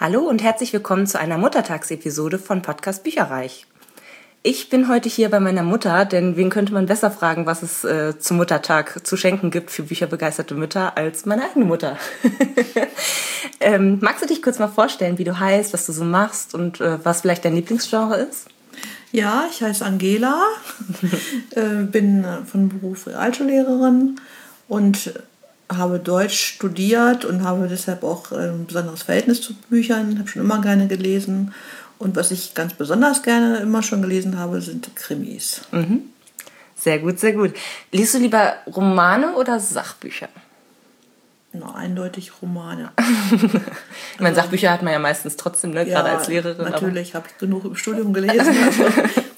Hallo und herzlich willkommen zu einer Muttertagsepisode von Podcast Bücherreich. Ich bin heute hier bei meiner Mutter, denn wen könnte man besser fragen, was es äh, zum Muttertag zu schenken gibt für bücherbegeisterte Mütter als meine eigene Mutter. ähm, magst du dich kurz mal vorstellen, wie du heißt, was du so machst und äh, was vielleicht dein Lieblingsgenre ist? Ja, ich heiße Angela, äh, bin von Beruf Realschullehrerin und habe Deutsch studiert und habe deshalb auch ein besonderes Verhältnis zu Büchern, habe schon immer gerne gelesen. Und was ich ganz besonders gerne immer schon gelesen habe, sind Krimis. Mhm. Sehr gut, sehr gut. Liest du lieber Romane oder Sachbücher? Na, eindeutig Romane. ich meine, Sachbücher hat man ja meistens trotzdem, ne? gerade als Lehrerin. Natürlich habe ich genug im Studium gelesen. Also,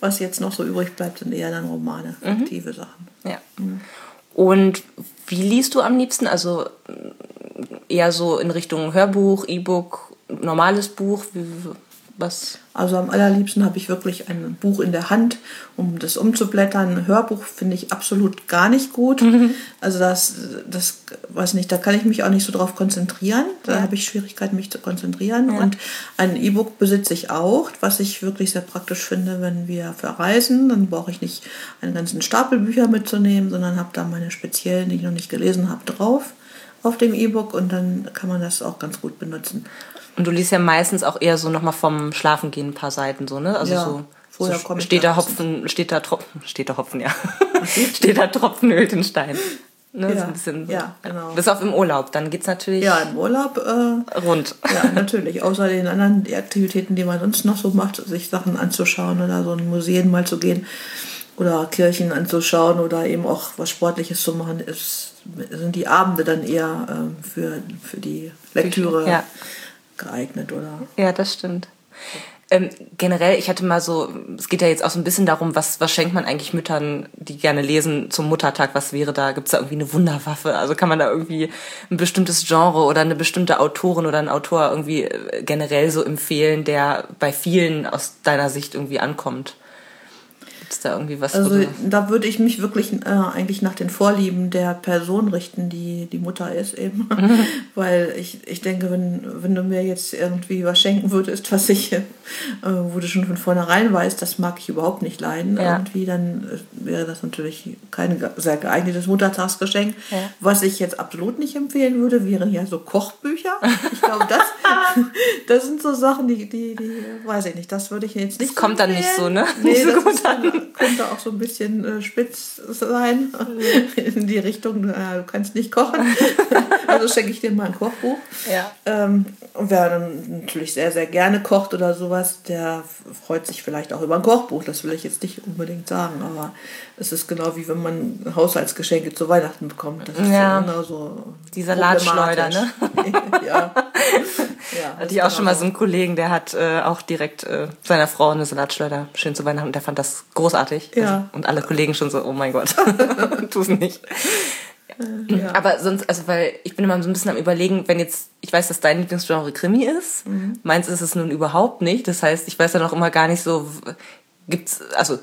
was jetzt noch so übrig bleibt, sind eher dann Romane, mhm. fiktive mhm. Sachen. Ja. Mhm. Und wie liest du am liebsten? Also eher so in Richtung Hörbuch, E-Book, normales Buch? Wie, was? Also am allerliebsten habe ich wirklich ein Buch in der Hand, um das umzublättern. Ein Hörbuch finde ich absolut gar nicht gut. Mhm. Also das, das, weiß nicht, da kann ich mich auch nicht so drauf konzentrieren. Da ja. habe ich Schwierigkeiten, mich zu konzentrieren. Ja. Und ein E-Book besitze ich auch, was ich wirklich sehr praktisch finde, wenn wir verreisen. Dann brauche ich nicht einen ganzen Stapel Bücher mitzunehmen, sondern habe da meine speziellen, die ich noch nicht gelesen habe, drauf auf dem E-Book und dann kann man das auch ganz gut benutzen. Und du liest ja meistens auch eher so nochmal vom Schlafengehen ein paar Seiten, so, ne? Also ja, so, vorher so steht da Hopfen, steht da Tropfen, steht da Hopfen, ja. steht da Tropfen ölt den Stein. Ne, ja, so ja, genau. Bis auf im Urlaub, dann geht es natürlich. Ja, im Urlaub. Äh, rund. Ja, natürlich. Außer den anderen Aktivitäten, die man sonst noch so macht, sich Sachen anzuschauen oder so in Museen mal zu gehen oder Kirchen anzuschauen oder eben auch was Sportliches zu machen, ist, sind die Abende dann eher äh, für, für die Lektüre. Ja geeignet, oder? Ja, das stimmt. Ähm, generell, ich hatte mal so, es geht ja jetzt auch so ein bisschen darum, was, was schenkt man eigentlich Müttern, die gerne lesen zum Muttertag? Was wäre da? Gibt es da irgendwie eine Wunderwaffe? Also kann man da irgendwie ein bestimmtes Genre oder eine bestimmte Autorin oder einen Autor irgendwie äh, generell so empfehlen, der bei vielen aus deiner Sicht irgendwie ankommt? Gibt es da irgendwie was? Also da würde ich mich wirklich äh, eigentlich nach den Vorlieben der Person richten, die die Mutter ist eben. Mhm. Weil ich, ich denke, wenn, wenn du mir jetzt irgendwie was schenken würdest, was ich, äh, wo du schon von vornherein weißt, das mag ich überhaupt nicht leiden, ja. irgendwie, dann äh, wäre das natürlich kein sehr geeignetes Muttertagsgeschenk. Ja. Was ich jetzt absolut nicht empfehlen würde, wären ja so Kochbücher. Ich glaube, das, das sind so Sachen, die, die, die, weiß ich nicht, das würde ich jetzt nicht. Das kommt empfehlen. dann nicht so, ne? Nee, nicht so gut an könnte auch so ein bisschen äh, spitz sein in die Richtung, äh, du kannst nicht kochen. also schenke ich dir mal ein Kochbuch. Ja. Ähm, und wer dann natürlich sehr, sehr gerne kocht oder sowas, der freut sich vielleicht auch über ein Kochbuch. Das will ich jetzt nicht unbedingt sagen, aber es ist genau wie wenn man Haushaltsgeschenke zu Weihnachten bekommt. Das ist ja, genau so. Die Salatschleuder, ne? ja. Ja, Hatte ich auch schon mal so einen Kollegen, der hat äh, auch direkt äh, seiner Frau eine Salatschleuder schön zu Weihnachten und der fand das großartig. Ja. Also, und alle Kollegen schon so, oh mein Gott, tu es nicht. Äh, ja. Aber sonst, also weil ich bin immer so ein bisschen am überlegen, wenn jetzt, ich weiß, dass dein Lieblingsgenre Krimi ist, mhm. meins ist es nun überhaupt nicht. Das heißt, ich weiß ja noch immer gar nicht so, gibt's, also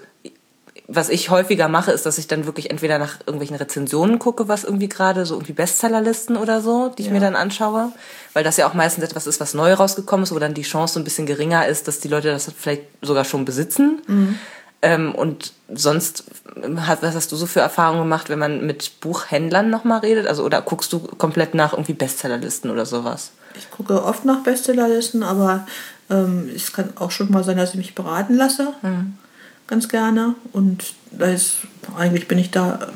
was ich häufiger mache, ist, dass ich dann wirklich entweder nach irgendwelchen Rezensionen gucke, was irgendwie gerade so irgendwie Bestsellerlisten oder so, die ich ja. mir dann anschaue, weil das ja auch meistens etwas ist, was neu rausgekommen ist, wo dann die Chance so ein bisschen geringer ist, dass die Leute das vielleicht sogar schon besitzen. Mhm. Ähm, und sonst, was hast du so für Erfahrungen gemacht, wenn man mit Buchhändlern nochmal redet? Also, oder guckst du komplett nach irgendwie Bestsellerlisten oder sowas? Ich gucke oft nach Bestsellerlisten, aber ähm, es kann auch schon mal sein, dass ich mich beraten lasse. Mhm ganz gerne. Und da ist, eigentlich bin ich da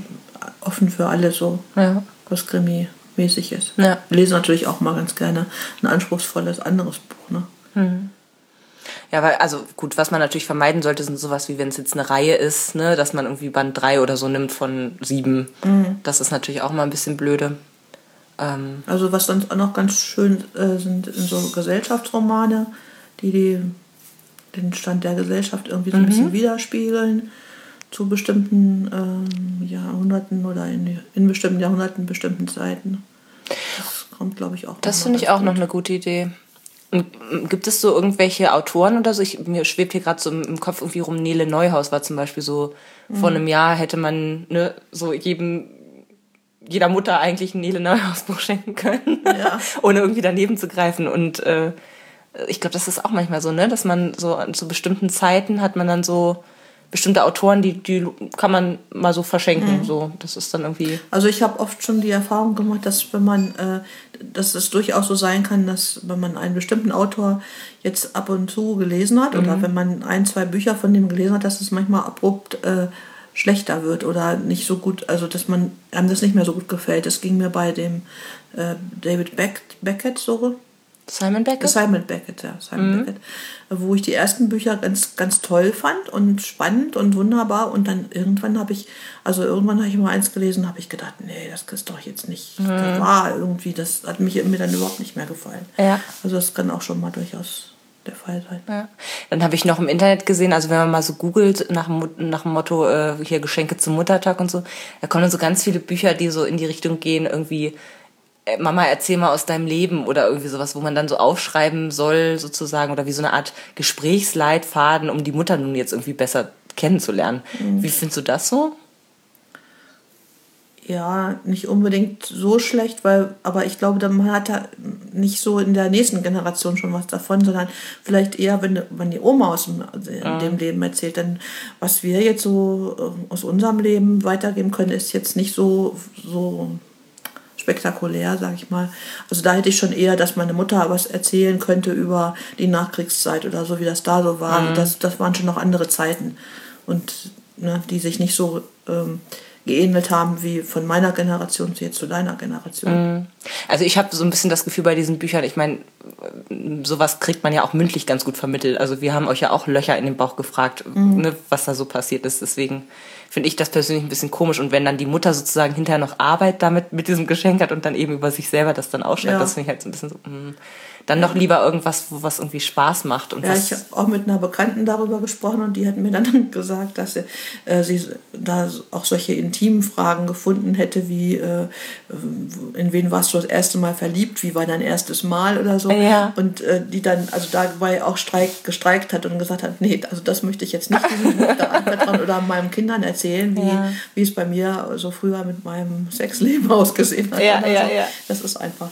offen für alles so, ja. was Krimi-mäßig ist. Ja. Lese natürlich auch mal ganz gerne ein anspruchsvolles anderes Buch. Ne? Mhm. Ja, weil, also gut, was man natürlich vermeiden sollte, sind sowas wie wenn es jetzt eine Reihe ist, ne, dass man irgendwie Band 3 oder so nimmt von sieben. Mhm. Das ist natürlich auch mal ein bisschen blöde. Ähm also was sonst auch noch ganz schön äh, sind, sind so Gesellschaftsromane, die die den Stand der Gesellschaft irgendwie so ein mhm. bisschen widerspiegeln zu bestimmten ähm, Jahrhunderten oder in, in bestimmten Jahrhunderten, bestimmten Zeiten. Das kommt, glaube ich, auch. Das finde ich auch gut. noch eine gute Idee. Und gibt es so irgendwelche Autoren oder so? Ich, mir schwebt hier gerade so im Kopf irgendwie rum, Nele Neuhaus war zum Beispiel so, mhm. vor einem Jahr hätte man ne, so jedem jeder Mutter eigentlich ein Nele Neuhaus Buch schenken können, ja. ohne irgendwie daneben zu greifen. Und äh, ich glaube, das ist auch manchmal so, ne, dass man so zu bestimmten Zeiten hat man dann so bestimmte Autoren, die, die kann man mal so verschenken. Mhm. So, das ist dann irgendwie. Also ich habe oft schon die Erfahrung gemacht, dass wenn man, äh, dass es durchaus so sein kann, dass wenn man einen bestimmten Autor jetzt ab und zu gelesen hat mhm. oder wenn man ein, zwei Bücher von dem gelesen hat, dass es manchmal abrupt äh, schlechter wird oder nicht so gut, also dass man einem das nicht mehr so gut gefällt. Das ging mir bei dem äh, David Beck, Beckett so. Simon Beckett? Simon Beckett, ja. Simon mhm. Beckett. Wo ich die ersten Bücher ganz, ganz toll fand und spannend und wunderbar. Und dann irgendwann habe ich, also irgendwann habe ich mal eins gelesen, habe ich gedacht, nee, das ist doch jetzt nicht mhm. wahr irgendwie. Das hat mich, mir dann überhaupt nicht mehr gefallen. Ja. Also das kann auch schon mal durchaus der Fall sein. Ja. Dann habe ich noch im Internet gesehen, also wenn man mal so googelt nach, nach dem Motto äh, hier Geschenke zum Muttertag und so, da kommen dann so ganz viele Bücher, die so in die Richtung gehen, irgendwie Mama, erzähl mal aus deinem Leben oder irgendwie sowas, wo man dann so aufschreiben soll sozusagen oder wie so eine Art Gesprächsleitfaden, um die Mutter nun jetzt irgendwie besser kennenzulernen. Mhm. Wie findest du das so? Ja, nicht unbedingt so schlecht, weil, aber ich glaube, man hat da nicht so in der nächsten Generation schon was davon, sondern vielleicht eher, wenn, wenn die Oma aus dem, also in dem Leben erzählt, dann was wir jetzt so äh, aus unserem Leben weitergeben können, ist jetzt nicht so, so spektakulär, sag ich mal. Also da hätte ich schon eher, dass meine Mutter was erzählen könnte über die Nachkriegszeit oder so, wie das da so war. Mhm. Das, das waren schon noch andere Zeiten und ne, die sich nicht so ähm, geähnelt haben wie von meiner Generation zu jetzt zu deiner Generation. Mhm. Also ich habe so ein bisschen das Gefühl bei diesen Büchern, ich meine, sowas kriegt man ja auch mündlich ganz gut vermittelt. Also wir haben euch ja auch Löcher in den Bauch gefragt, mhm. ne, was da so passiert ist. Deswegen finde ich das persönlich ein bisschen komisch. Und wenn dann die Mutter sozusagen hinterher noch Arbeit damit mit diesem Geschenk hat und dann eben über sich selber das dann ausschreibt, ja. das finde ich halt so ein bisschen so. Mh. Dann noch lieber irgendwas, was irgendwie Spaß macht. Und ja, ich habe auch mit einer Bekannten darüber gesprochen und die hat mir dann gesagt, dass sie, äh, sie da auch solche intimen Fragen gefunden hätte, wie äh, in wen warst du das erste Mal verliebt, wie war dein erstes Mal oder so. Ja. Und äh, die dann also dabei auch streik, gestreikt hat und gesagt hat, nee, also das möchte ich jetzt nicht diesem Buch da anvertrauen oder meinen Kindern erzählen, wie, ja. wie es bei mir so früher mit meinem Sexleben ausgesehen hat. Ja, ja, so. ja. Das ist einfach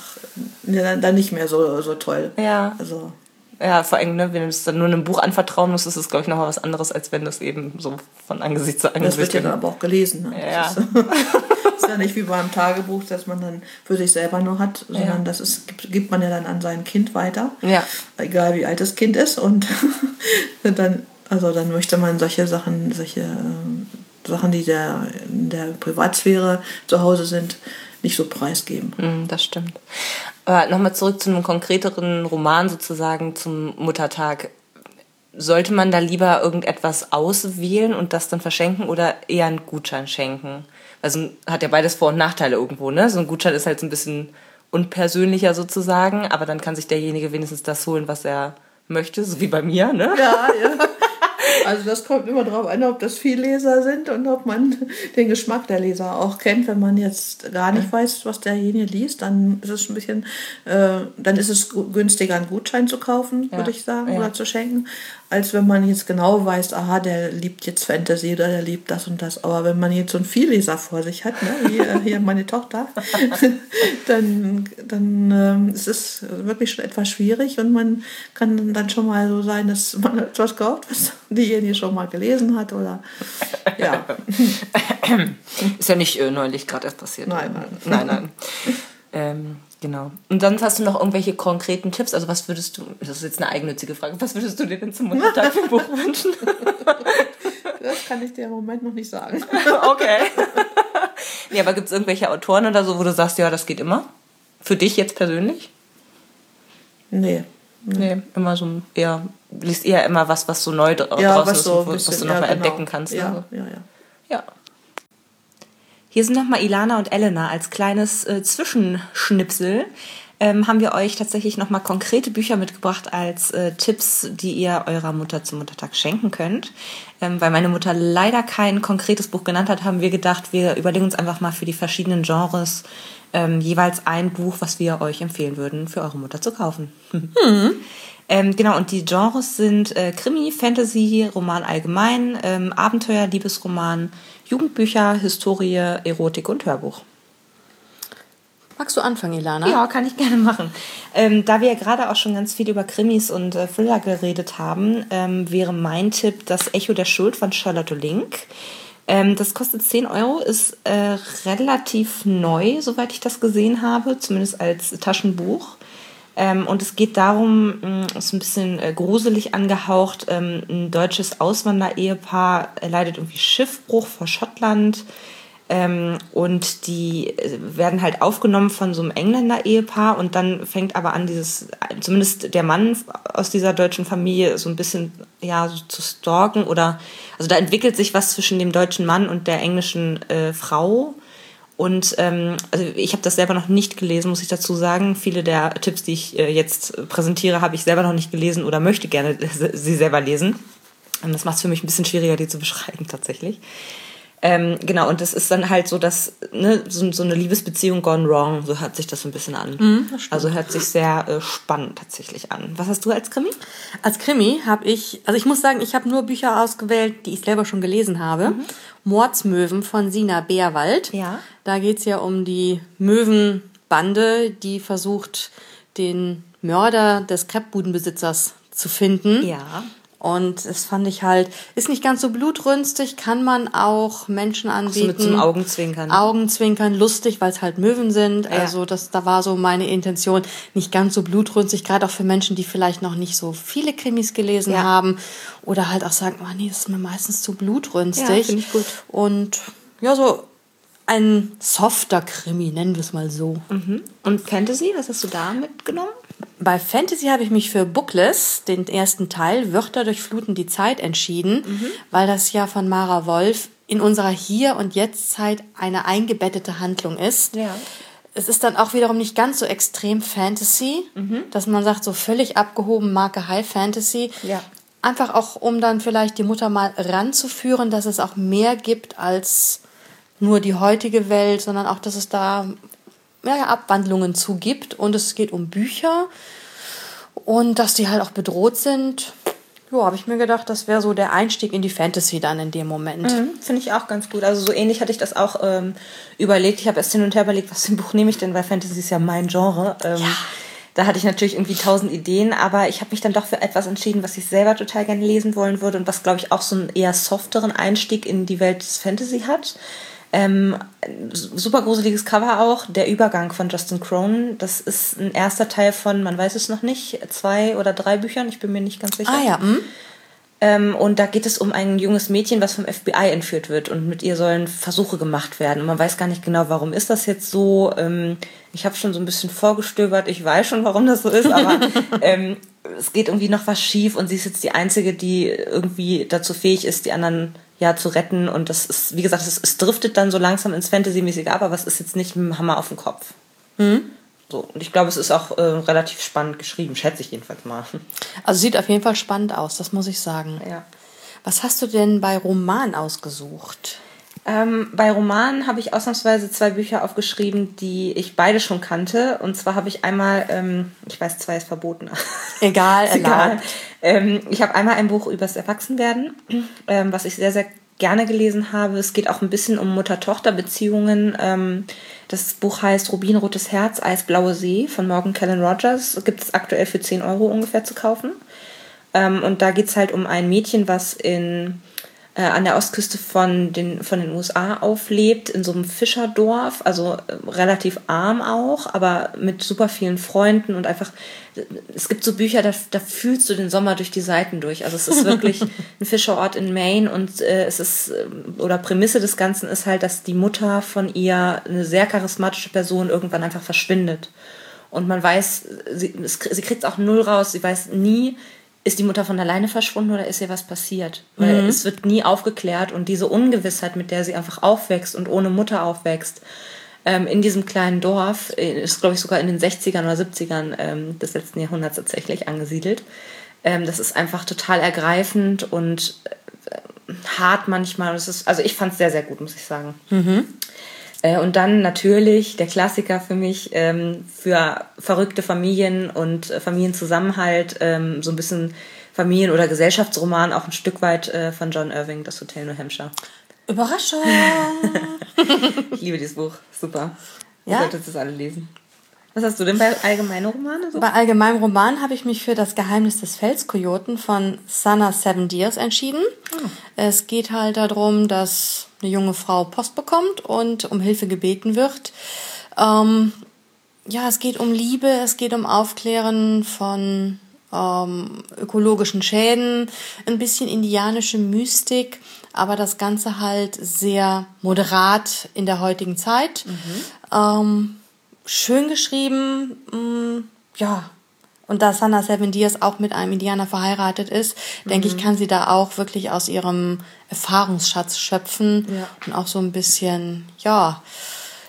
dann nicht mehr so, so toll. Ja. Also. Ja, vor allem, ne, wenn du es dann nur einem Buch anvertrauen musst, ist es, glaube ich, nochmal was anderes, als wenn du es eben so von Angesicht zu Angesicht... Das wird ja dann aber auch gelesen. Ne? Ja. Das ist, ist, ja nicht wie beim Tagebuch, das man dann für sich selber nur hat, sondern ja. das ist, gibt, gibt man ja dann an sein Kind weiter. Ja. Egal wie alt das Kind ist. Und dann, also dann möchte man solche Sachen, solche äh, Sachen, die der, in der Privatsphäre zu Hause sind, nicht so preisgeben. Mm, das stimmt. Aber nochmal zurück zu einem konkreteren Roman sozusagen zum Muttertag. Sollte man da lieber irgendetwas auswählen und das dann verschenken oder eher einen Gutschein schenken? Also hat ja beides Vor- und Nachteile irgendwo, ne? So ein Gutschein ist halt so ein bisschen unpersönlicher sozusagen, aber dann kann sich derjenige wenigstens das holen, was er möchte, so wie bei mir, ne? Ja, ja. Also das kommt immer darauf an, ob das viel Leser sind und ob man den Geschmack der Leser auch kennt. Wenn man jetzt gar nicht weiß, was derjenige liest, dann ist es ein bisschen, äh, dann ist es günstiger, einen Gutschein zu kaufen, ja. würde ich sagen, ja. oder zu schenken als wenn man jetzt genau weiß, aha, der liebt jetzt Fantasy oder der liebt das und das. Aber wenn man jetzt so einen Vielleser vor sich hat, ne, hier, hier meine Tochter, dann, dann ähm, ist es wirklich schon etwas schwierig und man kann dann schon mal so sein, dass man etwas kauft, was diejenige schon mal gelesen hat oder ja. Ist ja nicht äh, neulich gerade erst passiert. Nein, nein. Nein, nein. ähm, Genau. Und sonst hast du noch irgendwelche konkreten Tipps? Also was würdest du, das ist jetzt eine eigennützige Frage, was würdest du dir denn zum Muttertag für ein Buch wünschen? Das kann ich dir im Moment noch nicht sagen. Okay. Nee, aber gibt es irgendwelche Autoren oder so, wo du sagst, ja, das geht immer? Für dich jetzt persönlich? Nee. Nee, nee immer so eher, liest eher immer was, was so neu draußen ja, was ist, so was bisschen, du nochmal ja, genau. entdecken kannst. Ja, ne? ja, ja. Ja, hier sind nochmal Ilana und Elena als kleines äh, Zwischenschnipsel. Ähm, haben wir euch tatsächlich nochmal konkrete Bücher mitgebracht als äh, Tipps, die ihr eurer Mutter zum Muttertag schenken könnt. Ähm, weil meine Mutter leider kein konkretes Buch genannt hat, haben wir gedacht, wir überlegen uns einfach mal für die verschiedenen Genres ähm, jeweils ein Buch, was wir euch empfehlen würden, für eure Mutter zu kaufen. Hm. Ähm, genau, und die Genres sind äh, Krimi, Fantasy, Roman allgemein, ähm, Abenteuer, Liebesroman, Jugendbücher, Historie, Erotik und Hörbuch. Magst du anfangen, Ilana? Ja, kann ich gerne machen. Ähm, da wir ja gerade auch schon ganz viel über Krimis und äh, Thriller geredet haben, ähm, wäre mein Tipp das Echo der Schuld von Charlotte Link. Ähm, das kostet 10 Euro, ist äh, relativ neu, soweit ich das gesehen habe, zumindest als Taschenbuch. Ähm, und es geht darum, mh, ist ein bisschen äh, gruselig angehaucht, ähm, ein deutsches Auswanderehepaar leidet irgendwie Schiffbruch vor Schottland ähm, und die äh, werden halt aufgenommen von so einem Engländer-Ehepaar und dann fängt aber an, dieses, zumindest der Mann aus dieser deutschen Familie so ein bisschen, ja, so zu stalken oder, also da entwickelt sich was zwischen dem deutschen Mann und der englischen äh, Frau. Und ähm, also ich habe das selber noch nicht gelesen, muss ich dazu sagen. Viele der Tipps, die ich äh, jetzt präsentiere, habe ich selber noch nicht gelesen oder möchte gerne sie selber lesen. Und das macht es für mich ein bisschen schwieriger, die zu beschreiben tatsächlich. Ähm, genau, und das ist dann halt so, dass ne, so, so, eine Liebesbeziehung gone wrong, so hört sich das so ein bisschen an. Mhm, also hört sich sehr äh, spannend tatsächlich an. Was hast du als Krimi? Als Krimi habe ich, also ich muss sagen, ich habe nur Bücher ausgewählt, die ich selber schon gelesen habe. Mhm. Mordsmöwen von Sina Beerwald. Ja. Da geht's ja um die Möwenbande, die versucht, den Mörder des Kreppbudenbesitzers zu finden. Ja. Und das fand ich halt, ist nicht ganz so blutrünstig, kann man auch Menschen anbieten. So mit zum Augenzwinkern. Augenzwinkern, lustig, weil es halt Möwen sind. Ja. Also das, da war so meine Intention, nicht ganz so blutrünstig, gerade auch für Menschen, die vielleicht noch nicht so viele Krimis gelesen ja. haben. Oder halt auch sagen, oh nee, das ist mir meistens zu blutrünstig. Ja, finde ich gut. Und ja, so ein softer Krimi, nennen wir es mal so. Mhm. Und Fantasy, was hast du da mitgenommen? Bei Fantasy habe ich mich für Bookless, den ersten Teil, Wörter durchfluten die Zeit, entschieden, mhm. weil das ja von Mara Wolf in unserer Hier- und Jetzt-Zeit eine eingebettete Handlung ist. Ja. Es ist dann auch wiederum nicht ganz so extrem Fantasy, mhm. dass man sagt, so völlig abgehoben, Marke High Fantasy. Ja. Einfach auch, um dann vielleicht die Mutter mal ranzuführen, dass es auch mehr gibt als nur die heutige Welt, sondern auch, dass es da ja, Abwandlungen zugibt. Und es geht um Bücher und dass die halt auch bedroht sind. Ja, habe ich mir gedacht, das wäre so der Einstieg in die Fantasy dann in dem Moment. Mhm, Finde ich auch ganz gut. Also so ähnlich hatte ich das auch ähm, überlegt. Ich habe erst hin und her überlegt, was für ein Buch nehme ich denn, weil Fantasy ist ja mein Genre. Ähm, ja. Da hatte ich natürlich irgendwie tausend Ideen, aber ich habe mich dann doch für etwas entschieden, was ich selber total gerne lesen wollen würde und was, glaube ich, auch so einen eher softeren Einstieg in die Welt des Fantasy hat. Ähm, super gruseliges Cover auch. Der Übergang von Justin Cronin. Das ist ein erster Teil von, man weiß es noch nicht, zwei oder drei Büchern. Ich bin mir nicht ganz sicher. Ah ja. Hm? Ähm, und da geht es um ein junges Mädchen, was vom FBI entführt wird und mit ihr sollen Versuche gemacht werden. Und man weiß gar nicht genau, warum ist das jetzt so. Ähm, ich habe schon so ein bisschen vorgestöbert. Ich weiß schon, warum das so ist, aber ähm, es geht irgendwie noch was schief und sie ist jetzt die Einzige, die irgendwie dazu fähig ist, die anderen ja zu retten. Und das ist, wie gesagt, es, es driftet dann so langsam ins Fantasy-mäßige ab, aber es ist jetzt nicht mit dem Hammer auf den Kopf. Mhm. So, und ich glaube, es ist auch äh, relativ spannend geschrieben, schätze ich jedenfalls mal. Also sieht auf jeden Fall spannend aus, das muss ich sagen. Ja. Was hast du denn bei Roman ausgesucht? Ähm, bei Romanen habe ich ausnahmsweise zwei Bücher aufgeschrieben, die ich beide schon kannte. Und zwar habe ich einmal, ähm, ich weiß, zwei ist verboten. Egal, ist egal. Ähm, ich habe einmal ein Buch über das Erwachsenwerden, ähm, was ich sehr, sehr gerne gelesen habe. Es geht auch ein bisschen um Mutter-Tochter-Beziehungen. Ähm, das Buch heißt Rubinrotes Herz, Eisblaue See von Morgan Callan Rogers. Gibt es aktuell für 10 Euro ungefähr zu kaufen. Ähm, und da geht es halt um ein Mädchen, was in äh, an der Ostküste von den, von den USA auflebt, in so einem Fischerdorf, also äh, relativ arm auch, aber mit super vielen Freunden und einfach, es gibt so Bücher, da, da fühlst du den Sommer durch die Seiten durch. Also es ist wirklich ein Fischerort in Maine und äh, es ist, äh, oder Prämisse des Ganzen ist halt, dass die Mutter von ihr, eine sehr charismatische Person, irgendwann einfach verschwindet. Und man weiß, sie, sie kriegt es auch null raus, sie weiß nie, ist die Mutter von alleine verschwunden oder ist ihr was passiert? Weil mhm. es wird nie aufgeklärt und diese Ungewissheit, mit der sie einfach aufwächst und ohne Mutter aufwächst, ähm, in diesem kleinen Dorf, äh, ist glaube ich sogar in den 60ern oder 70ern ähm, des letzten Jahrhunderts tatsächlich angesiedelt. Ähm, das ist einfach total ergreifend und äh, hart manchmal. Ist, also ich fand es sehr, sehr gut, muss ich sagen. Mhm. Äh, und dann natürlich der Klassiker für mich, ähm, für verrückte Familien und äh, Familienzusammenhalt, ähm, so ein bisschen Familien- oder Gesellschaftsroman, auch ein Stück weit äh, von John Irving, das Hotel New Hampshire. Überraschung! ich liebe dieses Buch, super. Ja? Ihr solltet es alle lesen. Was hast du denn bei allgemeinen Romanen? So? Bei allgemeinen Romanen habe ich mich für das Geheimnis des Felskojoten von Sana Seven Deers entschieden. Oh. Es geht halt darum, dass eine junge Frau Post bekommt und um Hilfe gebeten wird. Ähm, ja, es geht um Liebe, es geht um Aufklären von ähm, ökologischen Schäden, ein bisschen indianische Mystik, aber das Ganze halt sehr moderat in der heutigen Zeit. Mhm. Ähm, schön geschrieben, mh, mm, ja. Und da Sana Seven Diaz auch mit einem Indianer verheiratet ist, mhm. denke ich, mhm. kann sie da auch wirklich aus ihrem Erfahrungsschatz schöpfen ja. und auch so ein bisschen, ja,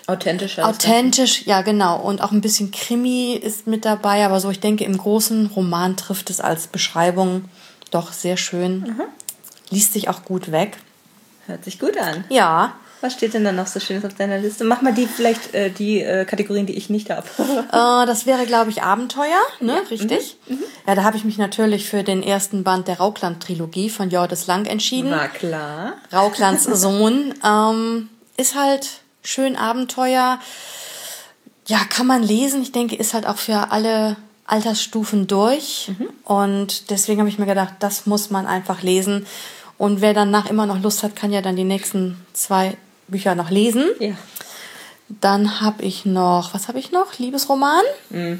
Authentischer. Authentisch, ja genau. Und auch ein bisschen Krimi ist mit dabei, aber so, ich denke, im großen Roman trifft es als Beschreibung doch sehr schön. Mhm. Liest sich auch gut weg. Hört sich gut an. Ja. Was steht denn da noch so Schönes auf deiner Liste? Mach mal die vielleicht äh, die äh, Kategorien, die ich nicht habe. äh, das wäre, glaube ich, Abenteuer, ne? Ja. Richtig? Mhm. Mhm. Ja, da habe ich mich natürlich für den ersten Band der Raukland-Trilogie von Jordes Lang entschieden. War klar. Rauklands Sohn. Ähm, ist halt schön Abenteuer. Ja, kann man lesen. Ich denke, ist halt auch für alle Altersstufen durch. Mhm. Und deswegen habe ich mir gedacht, das muss man einfach lesen. Und wer danach immer noch Lust hat, kann ja dann die nächsten zwei Bücher noch lesen. Ja. Dann habe ich noch, was habe ich noch? Liebesroman. Mhm.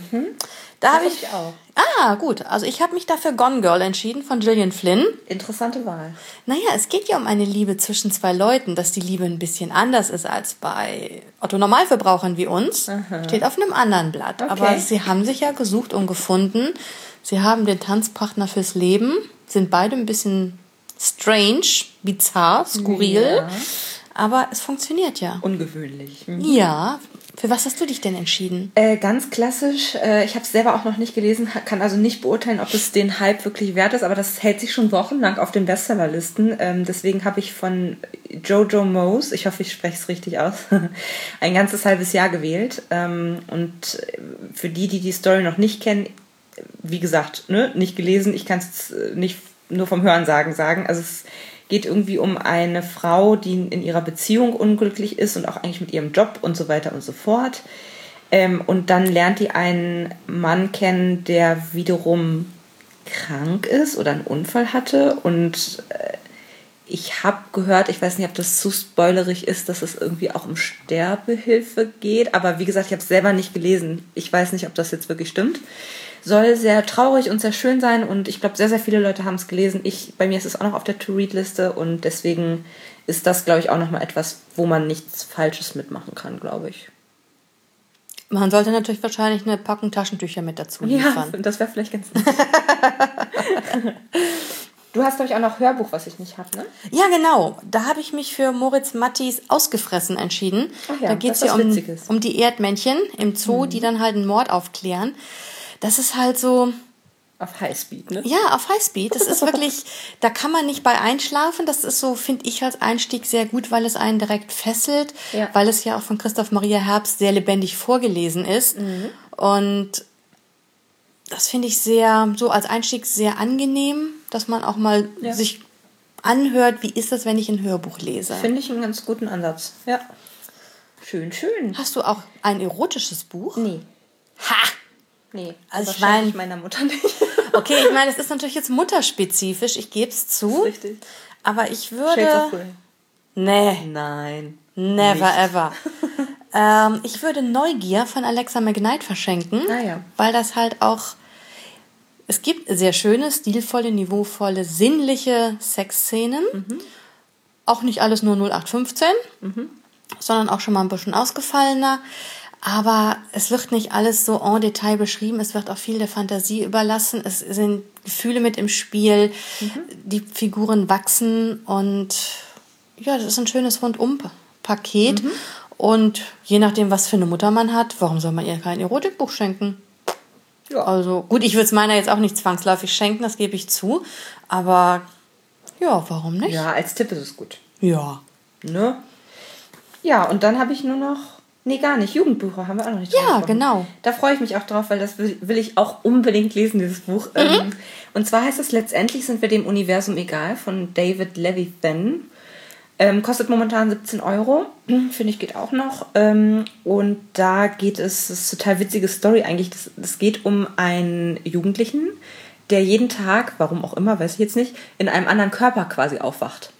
Da habe ich, ich auch. Ah, gut. Also ich habe mich dafür Gone Girl entschieden von Gillian Flynn. Interessante Wahl. Naja, es geht ja um eine Liebe zwischen zwei Leuten, dass die Liebe ein bisschen anders ist als bei Otto-Normalverbrauchern wie uns. Aha. Steht auf einem anderen Blatt. Okay. Aber sie haben sich ja gesucht und gefunden. Sie haben den Tanzpartner fürs Leben, sind beide ein bisschen strange, bizarr, skurril. Ja. Aber es funktioniert ja. Ungewöhnlich. Mhm. Ja. Für was hast du dich denn entschieden? Äh, ganz klassisch. Äh, ich habe es selber auch noch nicht gelesen, kann also nicht beurteilen, ob es den Hype wirklich wert ist, aber das hält sich schon wochenlang auf den Bestsellerlisten. Ähm, deswegen habe ich von Jojo Mose, ich hoffe, ich spreche es richtig aus, ein ganzes halbes Jahr gewählt. Ähm, und für die, die die Story noch nicht kennen, wie gesagt, ne, nicht gelesen, ich kann es nicht nur vom Hörensagen sagen. Also es geht irgendwie um eine Frau, die in ihrer Beziehung unglücklich ist und auch eigentlich mit ihrem Job und so weiter und so fort. Ähm, und dann lernt die einen Mann kennen, der wiederum krank ist oder einen Unfall hatte. Und äh, ich habe gehört, ich weiß nicht, ob das zu spoilerig ist, dass es irgendwie auch um Sterbehilfe geht. Aber wie gesagt, ich habe es selber nicht gelesen. Ich weiß nicht, ob das jetzt wirklich stimmt soll sehr traurig und sehr schön sein und ich glaube, sehr, sehr viele Leute haben es gelesen. Ich, bei mir ist es auch noch auf der To-Read-Liste und deswegen ist das, glaube ich, auch nochmal etwas, wo man nichts Falsches mitmachen kann, glaube ich. Man sollte natürlich wahrscheinlich eine Packung Taschentücher mit dazu liefern. Ja, das wäre vielleicht ganz nett. Du hast, glaube ich, auch noch Hörbuch, was ich nicht habe, ne? Ja, genau. Da habe ich mich für Moritz Mattis Ausgefressen entschieden. Ach ja, da geht es ja um, um die Erdmännchen im Zoo, mhm. die dann halt einen Mord aufklären das ist halt so. Auf Highspeed, ne? Ja, auf Highspeed. Das ist wirklich, da kann man nicht bei einschlafen. Das ist so, finde ich als Einstieg sehr gut, weil es einen direkt fesselt, ja. weil es ja auch von Christoph Maria Herbst sehr lebendig vorgelesen ist. Mhm. Und das finde ich sehr, so als Einstieg sehr angenehm, dass man auch mal ja. sich anhört, wie ist das, wenn ich ein Hörbuch lese. Finde ich einen ganz guten Ansatz. Ja. Schön, schön. Hast du auch ein erotisches Buch? Nee. Ha! Nee, also ich meine meiner Mutter nicht. okay, ich meine, es ist natürlich jetzt mutterspezifisch, ich gebe es zu. richtig. Aber ich würde. Shades of Grey. Nee. Nein. Never nicht. ever. ähm, ich würde Neugier von Alexa McKnight verschenken, ah, ja. weil das halt auch. Es gibt sehr schöne, stilvolle, niveauvolle, sinnliche Sexszenen. Mhm. Auch nicht alles nur 0815, mhm. sondern auch schon mal ein bisschen ausgefallener. Aber es wird nicht alles so en Detail beschrieben. Es wird auch viel der Fantasie überlassen. Es sind Gefühle mit im Spiel. Mhm. Die Figuren wachsen und ja, das ist ein schönes Rundum-Paket. Mhm. Und je nachdem, was für eine Mutter man hat, warum soll man ihr kein Erotikbuch schenken? Ja. Also gut, ich würde es meiner jetzt auch nicht zwangsläufig schenken, das gebe ich zu. Aber ja, warum nicht? Ja, als Tipp ist es gut. Ja. Ne? Ja, und dann habe ich nur noch Nee, gar nicht. Jugendbücher haben wir auch noch nicht. Ja, genau. Da freue ich mich auch drauf, weil das will ich auch unbedingt lesen, dieses Buch. Mhm. Ähm, und zwar heißt es Letztendlich sind wir dem Universum egal von David Levithan. Ähm, kostet momentan 17 Euro. Finde ich, geht auch noch. Ähm, und da geht es, das ist eine total witzige Story eigentlich. Das, das geht um einen Jugendlichen, der jeden Tag, warum auch immer, weiß ich jetzt nicht, in einem anderen Körper quasi aufwacht.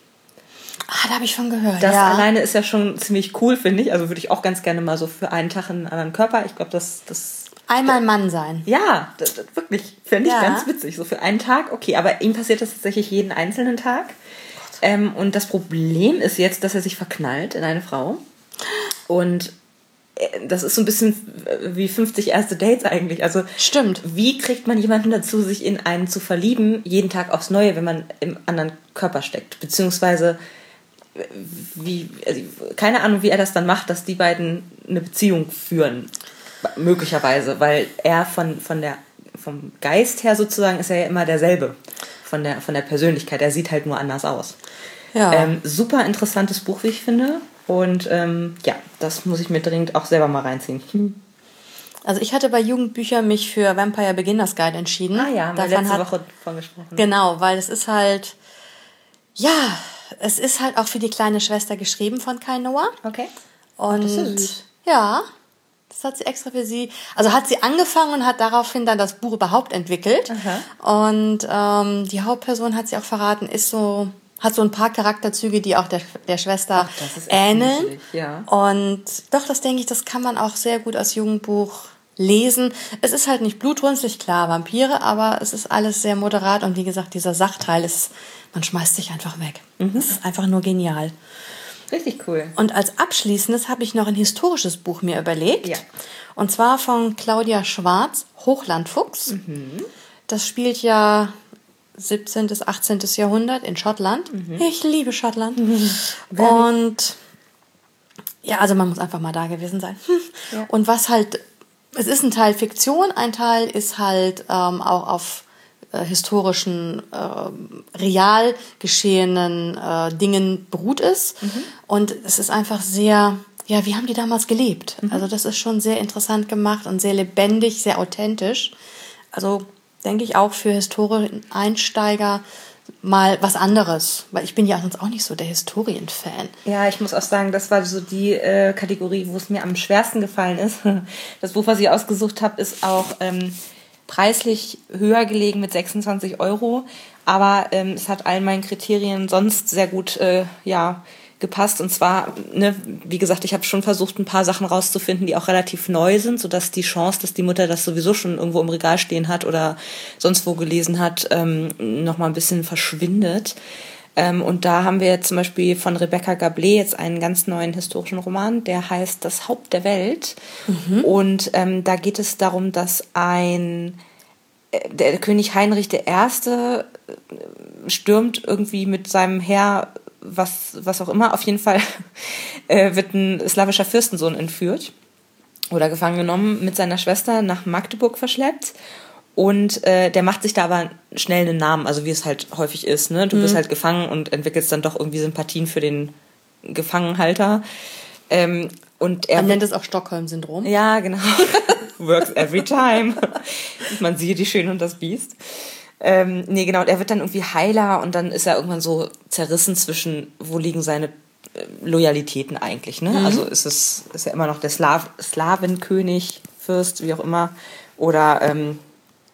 Ah, da habe ich schon gehört. Das ja. alleine ist ja schon ziemlich cool, finde ich. Also würde ich auch ganz gerne mal so für einen Tag in einen anderen Körper. Ich glaube, das, das. Einmal Mann sein. Ja, das, das wirklich. Finde ich ja. ganz witzig. So für einen Tag, okay. Aber ihm passiert das tatsächlich jeden einzelnen Tag. Ähm, und das Problem ist jetzt, dass er sich verknallt in eine Frau. Und äh, das ist so ein bisschen wie 50 erste Dates eigentlich. Also stimmt. Wie kriegt man jemanden dazu, sich in einen zu verlieben, jeden Tag aufs Neue, wenn man im anderen Körper steckt? Beziehungsweise wie also keine Ahnung, wie er das dann macht, dass die beiden eine Beziehung führen, möglicherweise, weil er von von der vom Geist her sozusagen ist er ja immer derselbe von der von der Persönlichkeit. Er sieht halt nur anders aus. Ja. Ähm, super interessantes Buch, wie ich finde. Und ähm, ja, das muss ich mir dringend auch selber mal reinziehen. Also ich hatte bei Jugendbüchern mich für Vampire Beginners Guide entschieden. Ah ja, haben wir letzte hat, Woche von gesprochen. Genau, weil es ist halt, ja, es ist halt auch für die kleine Schwester geschrieben von Kai Noah. Okay. Und das ist süß. ja, das hat sie extra für sie. Also hat sie angefangen und hat daraufhin dann das Buch überhaupt entwickelt. Aha. Und ähm, die Hauptperson hat sie auch verraten, ist so hat so ein paar Charakterzüge, die auch der, der Schwester Ach, ähneln. ja. Und doch, das denke ich, das kann man auch sehr gut als Jugendbuch lesen. Es ist halt nicht blutrünstig, klar, Vampire, aber es ist alles sehr moderat und wie gesagt, dieser Sachteil ist, man schmeißt sich einfach weg. Mhm. Es ist einfach nur genial. Richtig cool. Und als abschließendes habe ich noch ein historisches Buch mir überlegt. Ja. Und zwar von Claudia Schwarz, Hochlandfuchs. Mhm. Das spielt ja 17. bis 18. Jahrhundert in Schottland. Mhm. Ich liebe Schottland. Und ja, also man muss einfach mal da gewesen sein. Ja. Und was halt, es ist ein Teil Fiktion, ein Teil ist halt ähm, auch auf äh, historischen, äh, real geschehenen äh, Dingen beruht ist. Mhm. Und es ist einfach sehr, ja, wie haben die damals gelebt? Mhm. Also das ist schon sehr interessant gemacht und sehr lebendig, sehr authentisch. Also denke ich, auch für Historieneinsteiger mal was anderes, weil ich bin ja sonst auch nicht so der Historienfan. Ja, ich muss auch sagen, das war so die äh, Kategorie, wo es mir am schwersten gefallen ist. Das Buch, was ich ausgesucht habe, ist auch ähm, preislich höher gelegen mit 26 Euro, aber ähm, es hat allen meinen Kriterien sonst sehr gut äh, ja gepasst. Und zwar, ne, wie gesagt, ich habe schon versucht, ein paar Sachen rauszufinden, die auch relativ neu sind, sodass die Chance, dass die Mutter das sowieso schon irgendwo im Regal stehen hat oder sonst wo gelesen hat, ähm, nochmal ein bisschen verschwindet. Ähm, und da haben wir zum Beispiel von Rebecca Gablé jetzt einen ganz neuen historischen Roman, der heißt Das Haupt der Welt. Mhm. Und ähm, da geht es darum, dass ein äh, der König Heinrich I. Äh, stürmt irgendwie mit seinem Heer was, was auch immer. Auf jeden Fall äh, wird ein slawischer Fürstensohn entführt oder gefangen genommen, mit seiner Schwester nach Magdeburg verschleppt. Und äh, der macht sich da aber schnell einen Namen, also wie es halt häufig ist. Ne? Du mhm. bist halt gefangen und entwickelst dann doch irgendwie Sympathien für den Gefangenhalter. Ähm, und er Man nennt es auch Stockholm-Syndrom. Ja, genau. Works every time. Man sieht die Schöne und das Biest. Ähm, nee, genau, und er wird dann irgendwie Heiler und dann ist er irgendwann so zerrissen zwischen, wo liegen seine äh, Loyalitäten eigentlich, ne? Mhm. Also ist es, ist er immer noch der Slav, Slawenkönig, Fürst, wie auch immer, oder ähm,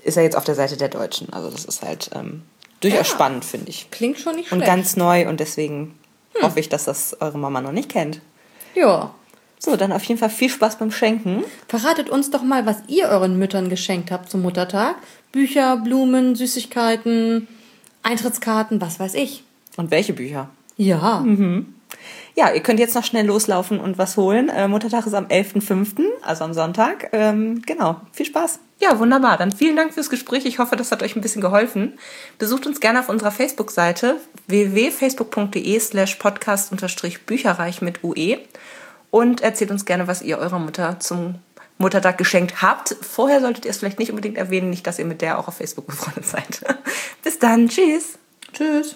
ist er jetzt auf der Seite der Deutschen? Also das ist halt ähm, durchaus ja. spannend, finde ich. Klingt schon nicht schlecht. Und ganz neu und deswegen hm. hoffe ich, dass das eure Mama noch nicht kennt. Ja. So, dann auf jeden Fall viel Spaß beim Schenken. Verratet uns doch mal, was ihr euren Müttern geschenkt habt zum Muttertag. Bücher, Blumen, Süßigkeiten, Eintrittskarten, was weiß ich. Und welche Bücher? Ja. Mhm. Ja, ihr könnt jetzt noch schnell loslaufen und was holen. Äh, Muttertag ist am 11.05., also am Sonntag. Ähm, genau, viel Spaß. Ja, wunderbar. Dann vielen Dank fürs Gespräch. Ich hoffe, das hat euch ein bisschen geholfen. Besucht uns gerne auf unserer Facebook-Seite www.facebook.de slash podcast-bücherreich mit UE und erzählt uns gerne, was ihr eurer Mutter zum Muttertag geschenkt habt. Vorher solltet ihr es vielleicht nicht unbedingt erwähnen, nicht, dass ihr mit der auch auf Facebook befreundet seid. Bis dann, tschüss. Tschüss.